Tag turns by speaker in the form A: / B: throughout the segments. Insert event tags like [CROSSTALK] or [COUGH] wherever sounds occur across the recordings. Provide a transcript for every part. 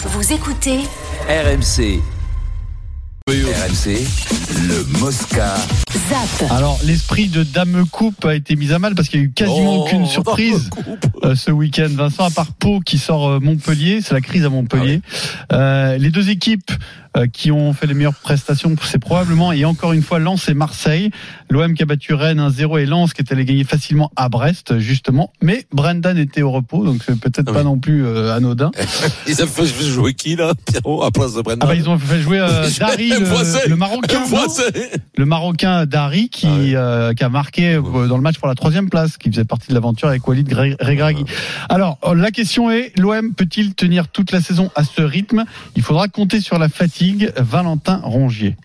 A: Vous écoutez
B: RMC. RMC, le Mosca.
A: ZAP.
C: Alors, l'esprit de Dame Coupe a été mis à mal parce qu'il n'y a eu quasiment
D: Oh,
C: aucune surprise euh, ce week-end. Vincent, à part Pau qui sort euh, Montpellier, c'est la crise à Montpellier. Euh, les deux équipes qui ont fait les meilleures prestations, c'est probablement, et encore une fois, Lens et Marseille. L'OM qui a battu Rennes 1-0 et Lens qui est allé gagner facilement à Brest, justement. Mais Brendan était au repos, donc c'est peut-être
D: Ah
C: pas non plus euh, anodin. [LAUGHS]
D: Ils ont fait jouer qui là Pierrot à place de Brendan
C: Ah bah, ils ont fait jouer euh, [LAUGHS] Dari, le, le Marocain. Le Marocain Dari qui,
D: Ah
C: euh, qui a marqué euh, dans le match pour la troisième place, qui faisait partie de l'aventure avec Walid Regragui. Alors, euh, la question est, l'OM peut-il tenir toute la saison à ce rythme? Il faudra compter sur la fatigue. Valentin Rongier.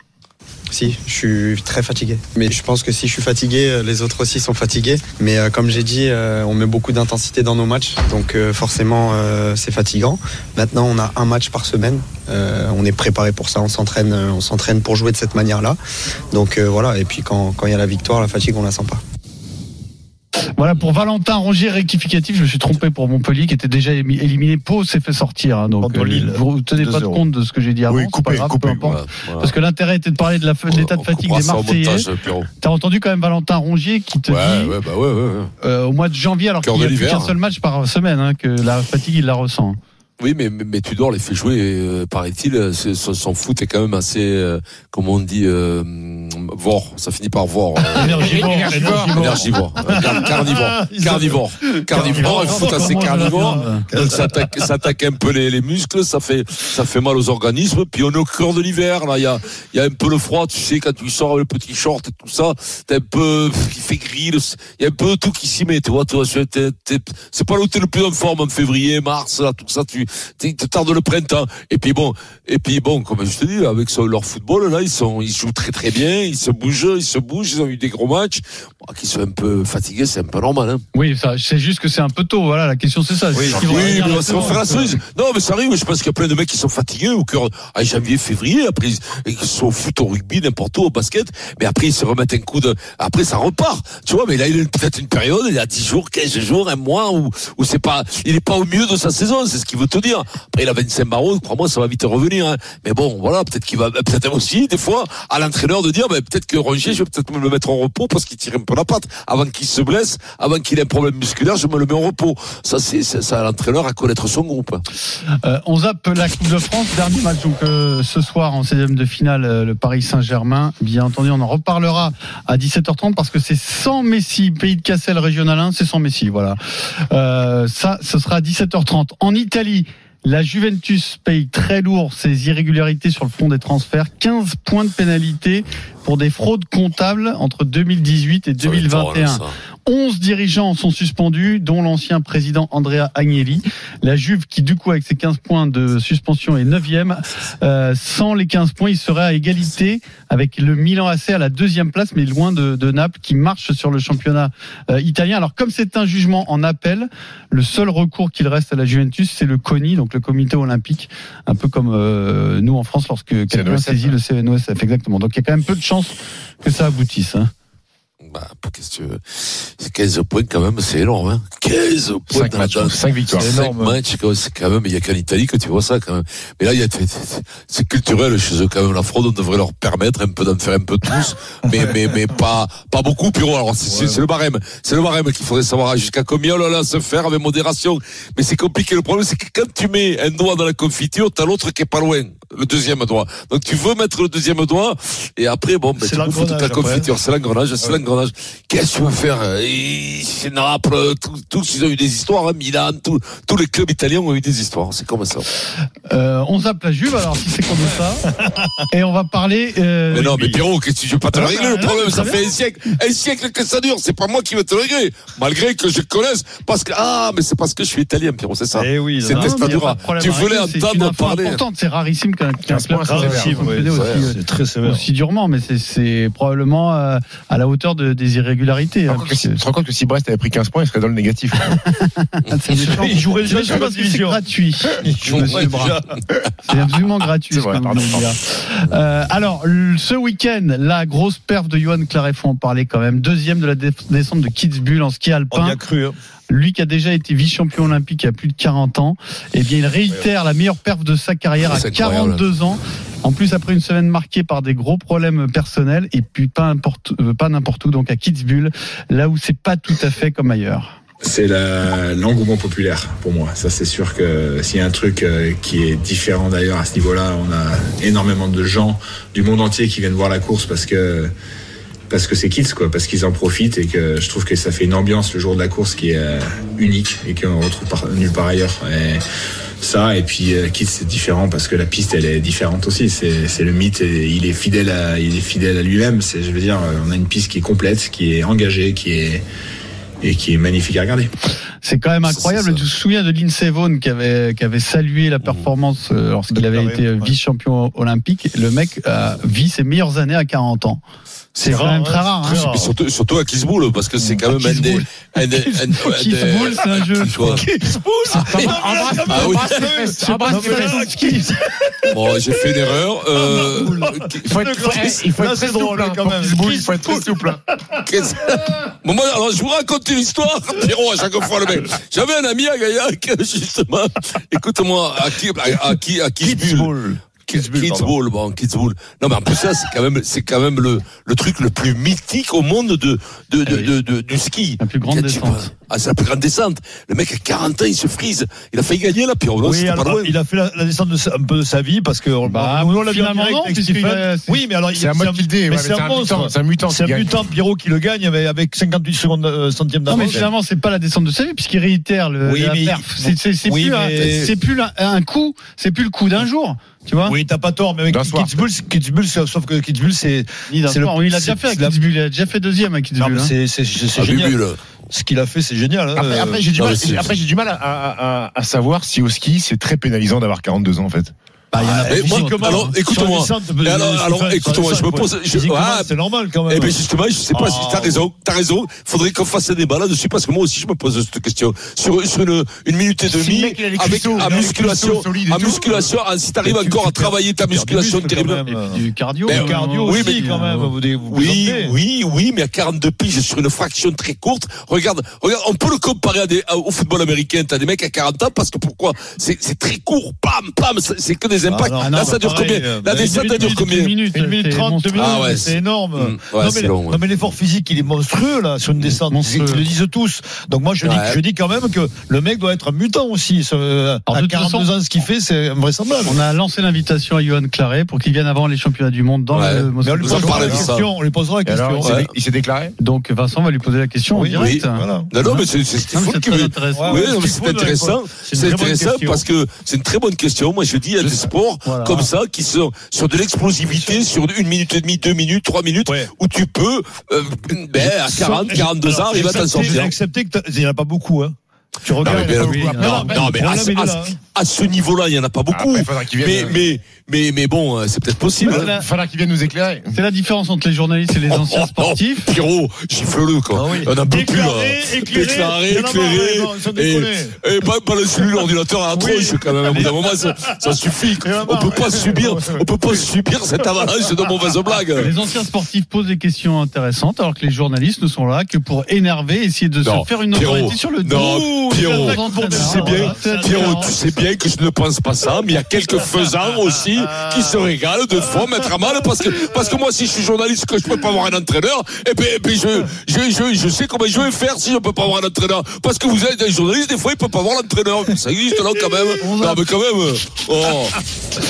E: Si, je suis très fatigué. Mais je pense que si je suis fatigué, euh, les autres aussi sont fatigués. Mais euh, comme j'ai dit, euh, on met beaucoup d'intensité dans nos matchs. Donc forcément, c'est fatigant. Maintenant, on a un match par semaine. On est préparé pour ça. On s'entraîne, on s'entraîne pour jouer de cette manière-là. Donc voilà. Et puis quand quand il y a la victoire, la fatigue, on la sent pas.
C: Voilà pour Valentin Rongier rectificatif. Je me suis trompé pour Montpellier qui était déjà éliminé. Pau s'est fait sortir. hein, donc euh,
F: Lille.
C: vous tenez pas
F: 2-0.
C: compte de ce que j'ai dit avant.
F: Oui,
C: c'est
F: coupé,
C: pas grave,
F: coupé,
C: peu importe.
D: Voilà, voilà.
C: Parce que l'intérêt était de parler de l'état de fatigue des Marseillais. T'as entendu quand même Valentin Rongier qui te
D: Ouais,
C: dit
D: ouais, bah ouais,
C: euh, au mois de janvier, alors qu'il n'y a plus qu'un seul match par semaine, hein, que la fatigue il la ressent.
D: Oui, mais, mais, mais Tudor les fait jouer, euh, paraît-il. Son, son foot est quand même assez, euh, comment on dit, euh, vor. Ça finit par vor. euh, [LAUGHS] Énergivore. [LAUGHS] Car- Carnivore. Carnivore. Carnivore. Un foot assez carnivore. Donc ça attaque, ça attaque un peu les, les muscles, ça fait, ça fait mal aux organismes. Puis on est au cœur de l'hiver, là. Il y a, il y a un peu le froid, tu sais, quand tu sors le petit short et tout ça, t'es un peu, il fait gris, il y a un peu de tout qui s'y met, tu vois, tu vois, c'est pas là où t'es le plus en forme en février, mars, là, tout ça, tu, te tardes le printemps. Et puis bon, et puis bon, comme je te dis, avec leur football, là, ils sont, ils jouent très très bien, ils se bougent, ils se bougent, ils ont eu des gros matchs. Bon, qu'ils soient un peu fatigués, c'est un peu normal, hein.
C: Oui, ça, c'est juste que c'est un peu tôt. Voilà, la question c'est ça.
D: Oui, oui, mais on va faire la cerise. Non, mais ça arrive. Je pense qu'il y a plein de mecs qui sont fatigués au cœur, à janvier, février. Après, ils, sont au foot, au rugby, n'importe où, au basket. Mais après, ils se remettent un coup de, après, ça repart. Tu vois, mais là, il a peut-être une période, il y a 10 jours, 15 jours, un mois, où, où c'est pas, il est pas au mieux de sa saison. C'est ce qu'il veut te dire. Après, il a 25 barreaux. Crois-moi, ça va vite revenir, hein. Mais bon, voilà, peut-être qu'il va, peut-être aussi, des fois, à l'entraîneur de dire, peut-être que Rongier, je vais peut-être me le mettre en repos parce qu'il tire un peu la patte. Avant qu'il se blesse, avant qu'il ait un problème musculaire, je me le mets en repos. Ça, c'est, ça, l'entraîneur à connaître son groupe.
C: Euh, on zappe la Coupe de France, dernier match donc euh, ce soir en 16e de finale, euh, le Paris Saint-Germain. Bien entendu, on en reparlera à 17h30 parce que c'est sans Messi, pays de Cassel régional 1, c'est sans Messi, voilà. Ça, ce sera à 17h30. En Italie, la Juventus paye très lourd ses irrégularités sur le front des transferts, 15 points de pénalité pour des fraudes comptables entre 2018 et 2021. 11 dirigeants sont suspendus, dont l'ancien président Andrea Agnelli. La Juve, qui du coup avec ses 15 points de suspension est 9e, euh, sans les 15 points, il serait à égalité avec le Milan AC à la deuxième place, mais loin de, de Naples, qui marche sur le championnat euh, italien. Alors comme c'est un jugement en appel, le seul recours qu'il reste à la Juventus, c'est le CONI, donc le comité olympique, un peu comme euh, nous en France lorsque quelqu'un saisit le CNOSF, exactement. Donc il y a quand même peu de chances que ça aboutisse. Hein.
D: Bah, qu'est-ce que tu veux C'est 15 points quand même, c'est énorme. Hein 15 points
F: 5
D: dans,
F: matchs,
D: dans
F: 5 victoires.
D: 5 matchs, quand même, c'est quand même, il y a qu'en Italie que tu vois ça quand même. Mais là, il y a, c'est culturel chez eux quand même. La fraude, on devrait leur permettre un peu d'en faire un peu tous, [LAUGHS] mais mais mais pas pas beaucoup. Piro, alors c'est c'est le barème, c'est le barème qu'il faudrait savoir jusqu'à combien oh là là se faire avec modération. Mais c'est compliqué. Le problème, c'est que quand tu mets un doigt dans la confiture, t'as l'autre qui est pas loin, le deuxième doigt. Donc tu veux mettre le deuxième doigt, et après bon, ben,
F: C'est
D: tu bouffes toute la confiture. C'est l'engrenage, c'est l'engrenage. Qu'est-ce que tu veux faire? C'est Naples, tous, tous ils ont eu des histoires. Hein, Milan, tous tous les clubs italiens ont eu des histoires. C'est comme ça.
C: Euh, on zappe la Juve, alors si c'est comme ça. [LAUGHS] Et on va parler. euh,
D: Mais non, mais Pierrot, qu'est-ce que tu veux pas te le
C: Ah,
D: régler le problème? Ça fait un siècle, un siècle que ça dure. C'est pas moi qui vais te le régler, malgré que je connaisse. Parce que ah, mais c'est parce que je suis italien, Pierrot, c'est ça.
F: Eh oui,
D: C'est Testadura. Tu voulais entendre parler.
C: c'est rarissime qu'un
F: 15
C: club aussi,
F: C'est très sévère.
C: aussi durement, mais c'est- probablement euh, à la hauteur de, des irrégularités. hein,
F: si-
C: puisque-
F: Tu te rends compte que si Brest avait pris 15 points, il serait dans le négatif. [LAUGHS] Il jouerait déjà sur la
C: parce que c'est
F: division.
C: gratuit. C'est absolument gratuit.
F: Vrai, pardon.
C: Euh, alors, ce week-end, la grosse perf de Johan Claret, faut en parler quand même. Deuxième de la descente de Kitzbühel en ski
A: On y
C: alpin.
A: a cru. hein.
C: Lui qui a déjà été vice-champion olympique il y a plus de 40 ans, eh bien, il réitère la meilleure perf de sa carrière à
D: C'est incroyable.
C: 42 ans. En plus, après une semaine marquée par des gros problèmes personnels, et puis pas n'importe euh, pas n'importe où, donc à Kitzbühel, là où c'est pas tout à fait comme ailleurs.
G: C'est l'engouement populaire pour moi. Ça, c'est sûr que s'il y a un truc euh, qui est différent d'ailleurs à ce niveau-là, on a énormément de gens du monde entier qui viennent voir la course parce que parce que c'est kids quoi, parce qu'ils en profitent et que je trouve que ça fait une ambiance le jour de la course qui est euh, unique et qu'on retrouve par, nulle part ailleurs. Et ça et puis euh, kids c'est différent parce que la piste elle est différente aussi. C'est le mythe et il est fidèle à il est fidèle à lui-même. C'est je veux dire euh, on a une piste qui est complète, qui est engagée, qui est et qui est magnifique à regarder.
C: C'est quand même incroyable. Je me souviens de Lindsey Vonn qui avait, qui avait salué la performance euh, lorsqu'il avait été
A: ouais.
C: vice-champion olympique. Le mec euh, vit ses meilleures années à 40 ans. C'est quand même très rare. hein.
D: Surtout, surtout à Kitzbühel, parce que c'est quand même un des.
C: Kitzbühel.
D: un des- [LAUGHS] un- un des-
C: Kitzbühel, c'est un jeu.
D: Vois. [LAUGHS] Ah.
C: Embrasse les ski.
D: Bon, j'ai fait une erreur. Euh,
F: Il faut être, faut- il faut
A: Là,
F: être très souple. hein,
A: quand même.
F: Il faut être très souple. hein.
D: qu'est-ce- [LAUGHS] bon, moi, alors, je vous raconte une histoire, Pierrot, à chaque fois, le mec. J'avais un ami à Gaillac, justement. Écoute-moi, à qui, à, à qui, à Kitzbühel.
A: Kitzbühel.
D: Kitzbühel, bon, Kitzbühel. Non, mais en plus, ça, c'est quand même, c'est quand même le, le truc le plus mythique au monde de, de, de,
C: Ah
D: de- de- du ski.
C: La plus grande descente.
D: Vas- Ah, c'est la plus grande descente. Le mec, à 40 ans, il se frise. Il a failli gagner,
A: Oui, alors,
D: loin.
A: il a fait la, la descente de sa- un peu de sa vie parce que
C: Bah,
A: on l'a vu en direct
C: non,
A: avec
C: puisqu'il
A: Stephen.
C: a- c'est-
A: Oui, mais alors il-
F: C'est un ouais, mais
A: un
F: c'est un
A: monstre.
F: mutant, c'est un mutant
A: C'est
F: qui
A: un mutant Pierrot qui le gagne mais avec 58 secondes euh, centièmes
C: Non, mais
A: d'avance.
C: finalement, c'est pas la descente de sa vie, puisqu'il réitère le,
A: Oui,
C: la
A: mais-
C: perf. C'est, c'est, c'est
A: Oui,
C: plus, un,
A: mais-
C: c'est plus un, un coup, c'est plus le coup d'un jour. Tu vois?
A: Oui, t'as pas tort, mais avec. Kitzbühel, Kitzbühel, sauf que Kitzbühel, c'est,
C: il a déjà fait à
A: la-
C: Kitzbühel. Il a déjà fait deuxième à
A: non,
C: Kitzbühel.
A: mais
C: hein.
A: c'est, c'est
D: Ah,
A: génial. Ce qu'il a fait, c'est génial. hein.
F: Après, après, j'ai du mal, du à, à savoir si au ski, c'est très pénalisant d'avoir 42 ans, en fait.
C: Bah, il y en a
D: Eh,
C: beaucoup.
D: moi, alors, écoute-moi. alors,
A: euh,
D: alors, écoute-moi, je me pose- je- ah,
A: c'est normal quand même.
D: Eh ben justement, je sais pas si
A: Ah.
D: t'as raison, t'as raison. Faudrait qu'on fasse un débat là-dessus parce que moi aussi je me pose cette question. Sur, sur une, une minute et demie, avec
F: les
D: musculation,
F: tout.
D: musculation, ah, si t'arrives encore à travailler ta musculation terrible.
C: du cardio. Hein,
A: cardio
D: oui,
A: aussi, quand même.
D: Oui, oui, oui, mais à 42 piges sur une fraction très courte. Regarde, regarde, on peut le comparer à des, à- au football américain. T'as des mecs à 40 ans parce que pourquoi? C'est, très court. Pam, pam, c'est que des
C: ah
D: là,
C: non,
D: ça dure
A: pareil,
D: combien?
A: euh,
D: La
A: bah,
D: descente, elle dure combien?
C: Une minute,
A: Une minute
C: c'est
A: 30, deux
C: monstrueux.
A: minutes,
D: Ah ouais,
A: c'est énorme.
D: Mm, ouais,
A: non, mais,
D: long, ouais.
A: non, mais l'effort physique, il est monstrueux, là, sur une descente.
C: Monstrueux.
A: Ils le disent tous. Donc moi, je,
D: Ouais.
A: dis, je dis quand même que le mec doit être un mutant aussi. Ce-
C: Alors,
A: à
C: de toute
A: 42
C: façon-
A: ans, ce qu'il fait, c'est invraisemblable.
C: On a lancé l'invitation à Johan Claret pour qu'il vienne avant les championnats du monde dans
D: Ouais.
C: le Moscou.
A: on lui la
D: ça.
A: question. On lui posera la question.
F: il s'est
D: Ouais.
F: dé- il s'est déclaré
C: Donc Vincent va lui poser la question
A: Oui,
C: en direct.
A: oui, voilà.
D: Non, non, mais c'est,
C: intéressant.
D: C'est intéressant. parce que c'est une très bonne question. Moi, je dis, sports
C: Voilà.
D: comme ça qui sont sur de l'explosivité, sur une minute et demie, deux minutes, trois minutes,
A: Ouais.
D: où tu peux, euh, ben, à 40, 42 ans, arriver à t'en sortir.
A: Acceptez que t'as- il n'y en a pas beaucoup. Hein. Tu
D: Non,
A: regardes.
D: mais,
A: a
D: bien-
A: pas
C: oui, non,
D: non, non, mais à, à-
A: hein.
D: À ce niveau-là, il y en a pas beaucoup.
F: Après,
D: mais,
F: vienne,
D: mais, mais, mais bon, euh, c'est peut-être possible. Hein.
F: Il faudra qu'il vienne nous éclairer.
C: C'est la différence entre les journalistes et les
D: Oh,
C: anciens
D: oh, oh,
C: sportifs.
D: Pierrot, gifle-le, quoi.
A: Ah oui.
D: On peut plus, là.
A: Éclairé,
D: Déclaré,
A: il y en a marre,
D: éclairé.
A: non,
D: Et,
A: déconner.
D: et pas, pas le celui l'ordinateur à la
A: Oui.
D: tronche, quand même. Au bout d'un moment, ça, ça suffit.
A: A
D: On peut pas subir, [LAUGHS] on peut pas subir cette avalanche de mauvaises [LAUGHS] blagues.
C: Les anciens sportifs posent des questions intéressantes alors que les journalistes ne sont là que pour énerver, essayer de
D: Non,
C: se faire une autorité sur le dos.
D: Non, Pierrot, tu sais bien, Pierrot, tu sais bien que je ne pense pas ça, mais il y a quelques faisans aussi qui se régalent de fois mettre à mal parce que, parce que moi, si je suis journaliste, que je peux pas avoir un entraîneur, et ben, et ben, je, je, je, je sais comment je vais faire si je peux pas avoir un entraîneur. Parce que vous êtes des journalistes, des fois, ils peuvent pas avoir l'entraîneur. Ça existe là, quand même? Non, mais quand même. Oh,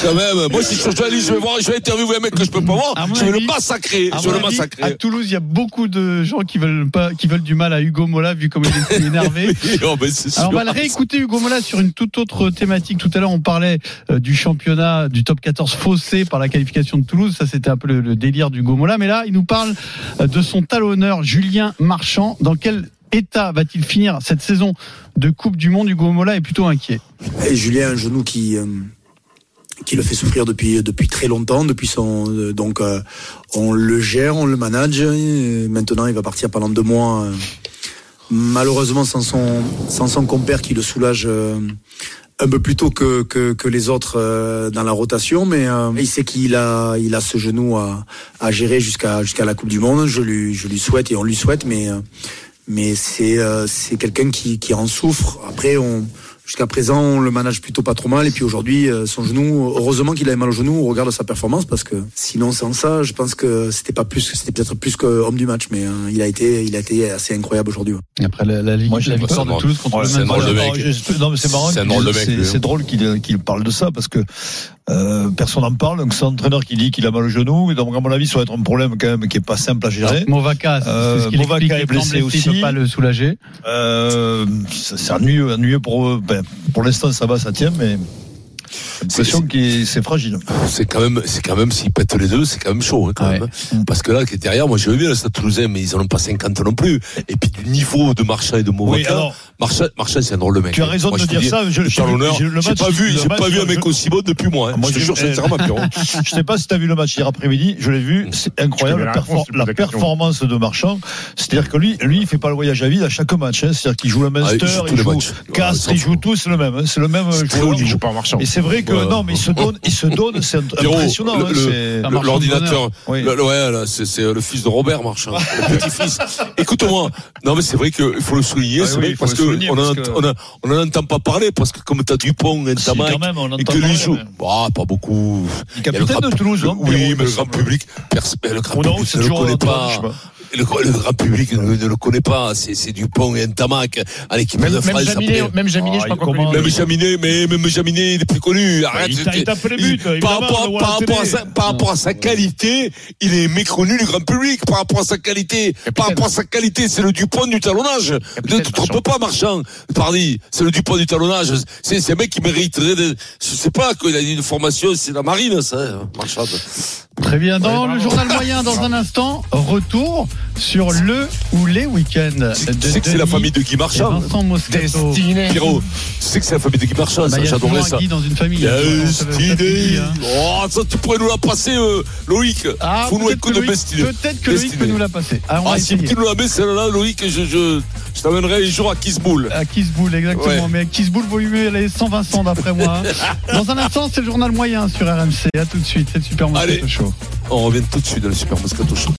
D: quand même. Moi, si je suis journaliste, je vais voir, je vais interviewer un mec que je peux pas voir, je vais le massacrer.
C: À
D: Je vais le massacrer.
C: À Toulouse, il y a beaucoup de gens qui veulent pas, qui veulent du mal à Hugo Mola vu comme il est énervé. [LAUGHS]
D: Oh,
C: Alors on va le réécouter Hugo Mola sur une toute autre thématique. Tout à l'heure on parlait euh, du championnat du top 14 faussé par la qualification de Toulouse. Ça c'était un peu le, le délire d'Hugo Mola. Mais là il nous parle euh, de son talonneur Julien Marchand. Dans quel état va-t-il finir cette saison de Coupe du Monde? Hugo Mola est plutôt inquiet.
H: Et Julien a un genou qui euh, qui le fait souffrir depuis depuis très longtemps, depuis son donc euh, on le gère, on le manage. et maintenant, il va partir pendant deux mois. Malheureusement, sans son sans son compère qui le soulage euh, un peu plus tôt que, que, les autres euh, dans la rotation, mais euh, il sait qu'il a, il a ce genou à, à gérer jusqu'à jusqu'à la Coupe du Monde. Je lui, je lui souhaite et on lui souhaite, mais, mais c'est c'est quelqu'un qui, qui en souffre. Après, on, jusqu'à présent, on le manage plutôt pas trop mal. Et puis aujourd'hui, euh, son genou, heureusement qu'il avait mal au genou au regard de sa performance, parce que sinon, sans ça, je pense que c'était pas plus, c'était peut-être plus que homme du match, mais euh, il a été, il a été assez incroyable aujourd'hui. ouais.
C: Et après la, la, Ligue-
A: Moi, j'ai
C: la
A: pas
C: victoire de Toulouse contre
D: Ouais,
C: le
A: mais c'est marrant.
D: C'est drôle de mec,
A: c'est-
D: lui, hein.
A: C'est drôle qu'il qu'il parle de ça parce que euh, personne n'en parle. Donc, c'est un entraîneur qui dit qu'il a mal au genou. Et donc, à mon avis, ça va être un problème quand même qui est pas simple à gérer.
C: Movaca, c'est
A: Euh,
C: ce qu'il
A: Movaca
C: explique,
A: est blessé
C: Il
A: aussi.
C: peut pas le soulager.
A: Euh, c'est c'est ennuyeux, ennuyeux pour eux. Ben, pour l'instant, ça va, ça tient, mais l'impression que c'est fragile.
D: C'est quand même, c'est quand même, s'ils pètent les deux, c'est quand même chaud, hein, quand
C: Ouais.
D: même. hein. Parce que là, qui est derrière, moi, je veux bien le Stade Toulousain, mais ils en ont pas 50 non plus. Et puis, du niveau de Marchand et de
A: Oui,
D: Movaca,
A: alors,
D: Marchand, Marchand, c'est un drôle de mec.
A: tu as
D: hein.
A: raison
D: Moi,
A: de
D: je
A: dire ça. Je,
D: talonneur,
A: j'ai- le match-
D: pas vu, j'ai pas vu un
A: je-
D: mec aussi bon depuis moi, hein.
A: Moi,
D: Je te
A: je-
D: jure, sincèrement. [LAUGHS]
A: Je sais pas si tu as vu le match hier après-midi, je l'ai vu,
D: Mm.
A: c'est incroyable la, performance de Marchand. C'est-à-dire que lui, lui, il fait pas le voyage à vide à chaque match. C'est-à-dire qu'il joue le
D: Ah, il
A: Munster, il joue. Castres, il joue tous le même. C'est le même
D: C'est très
A: joueur.
D: haut
F: Il
D: niveau.
F: joue pas marchand.
A: Et c'est vrai que non, mais il se donne, il se donne, c'est impressionnant. hein,
D: L'ordinateur, c'est le fils de Robert Marchand, le petit-fils. [LAUGHS] Écoute-moi, non mais c'est vrai qu'il faut le souligner,
A: Ah
D: c'est vrai parce
A: le
D: que
A: souligner,
D: on en
A: parce que-
D: on a- on en entend pas parler parce que comme t'as Dupont,
A: Si,
D: Tamac, et que lui joue,
A: mais-
D: ah pas beaucoup.
A: Capitaine de Toulouse, non
D: Oui, mais le grand public, le grand public ne le connaît pas. Le, le grand public ne, ne le connaît pas. C'est c'est Dupont et un Tamac à l'équipe de
F: même
D: France.
F: Jaminet,
D: après.
F: même Jaminet,
A: Ah,
F: je crois
A: il
F: qu'on lui-
D: Même Jaminet, mais même Jaminet, il est plus connu. Arrête.
A: il tape- il tape les buts,
D: Il- par rapport, par rapport à sa, par rapport à sa qualité, il est méconnu du grand public. Par rapport à sa qualité, par rapport à sa qualité, c'est le Dupont du talonnage. Ne te trompe pas, Marchand. Pardi, c'est le Dupont du talonnage. C'est, c'est un mec qui mériterait de, je sais pas, qu'il a une formation, c'est la marine, ça, Marchand.
C: Très bien. Dans
F: Ouais,
C: le journal moyen, dans un instant, retour sur le ou les week-ends.
D: Tu sais que c'est la famille de Guy Marchand.
C: Vincent Moscato.
F: Destiné.
D: Pierrot, tu sais que c'est la famille de Guy Marchand,
C: Bah,
D: ça,
C: il y a
D: j'adorais ça.
C: un Guy dans une famille. hein.
D: Destiné.
C: hein.
D: Oh, ça, tu pourrais nous la passer, euh, Loïc.
C: Ah,
D: Faut nous un
C: peut-être
D: coup
C: que
D: de Destiné.
C: peut-être que Loïc peut nous la passer. Ah,
D: Ah, si tu nous la mets, celle-là, Loïc, je, je, t'amènerai un jour à Kisboul.
C: À Kisboul, exactement.
D: Ouais.
C: Mais Kisboul vaut mieux aller sans Vincent, d'après moi. [LAUGHS] Dans un instant, c'est le journal moyen sur RMC. À tout de suite. C'est le Super Moscato. Show.
D: On revient tout de suite dans le Super Moscato Show.